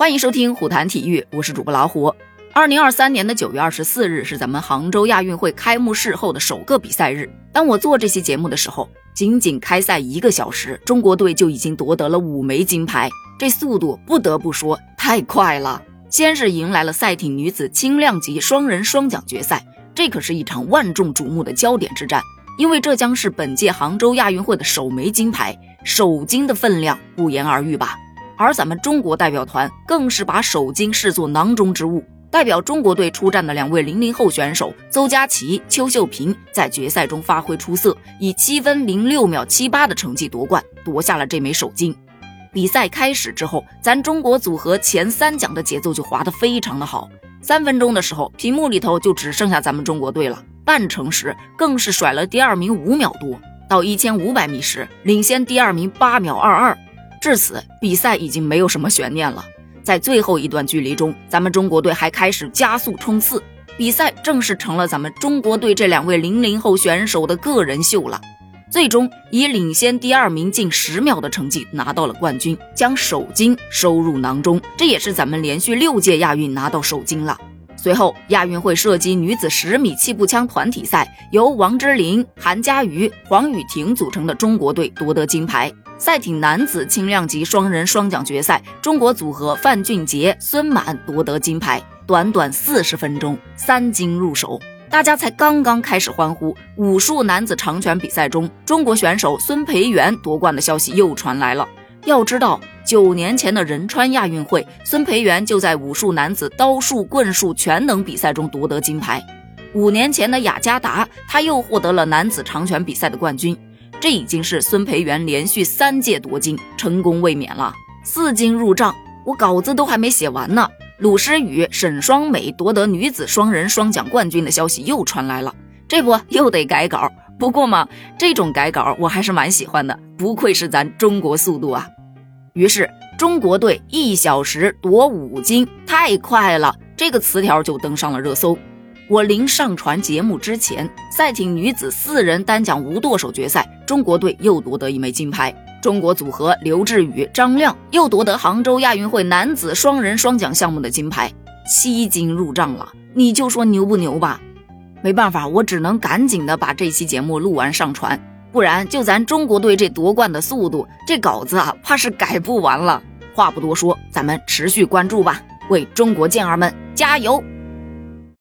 欢迎收听虎谈体育，我是主播老虎。二零二三年的九月二十四日是咱们杭州亚运会开幕式后的首个比赛日。当我做这期节目的时候，仅仅开赛一个小时，中国队就已经夺得了五枚金牌，这速度不得不说太快了。先是迎来了赛艇女子轻量级双人双桨决赛，这可是一场万众瞩目的焦点之战，因为这将是本届杭州亚运会的首枚金牌，首金的分量不言而喻吧。而咱们中国代表团更是把首金视作囊中之物。代表中国队出战的两位零零后选手邹佳琪、邱秀萍在决赛中发挥出色，以七分零六秒七八的成绩夺冠，夺下了这枚首金。比赛开始之后，咱中国组合前三桨的节奏就滑得非常的好。三分钟的时候，屏幕里头就只剩下咱们中国队了。半程时更是甩了第二名五秒多，到一千五百米时领先第二名八秒二二。至此，比赛已经没有什么悬念了。在最后一段距离中，咱们中国队还开始加速冲刺，比赛正式成了咱们中国队这两位零零后选手的个人秀了。最终以领先第二名近十秒的成绩拿到了冠军，将首金收入囊中。这也是咱们连续六届亚运拿到首金了。随后，亚运会射击女子十米气步枪团体赛，由王之琳、韩佳瑜、黄雨婷组成的中国队夺得金牌。赛艇男子轻量级双人双桨决赛，中国组合范俊杰、孙满夺得金牌。短短四十分钟，三金入手，大家才刚刚开始欢呼。武术男子长拳比赛中，中国选手孙培元夺冠的消息又传来了。要知道，九年前的仁川亚运会，孙培元就在武术男子刀术、棍术全能比赛中夺得金牌。五年前的雅加达，他又获得了男子长拳比赛的冠军。这已经是孙培元连续三届夺金，成功卫冕了，四金入账。我稿子都还没写完呢，鲁诗雨、沈双美夺得女子双人双桨冠军的消息又传来了，这不又得改稿？不过嘛，这种改稿我还是蛮喜欢的，不愧是咱中国速度啊！于是中国队一小时夺五金，太快了，这个词条就登上了热搜。我临上传节目之前，赛艇女子四人单桨无舵手决赛，中国队又夺得一枚金牌。中国组合刘志宇、张亮又夺得杭州亚运会男子双人双桨项目的金牌，七金入账了。你就说牛不牛吧？没办法，我只能赶紧的把这期节目录完上传，不然就咱中国队这夺冠的速度，这稿子啊，怕是改不完了。话不多说，咱们持续关注吧，为中国健儿们加油！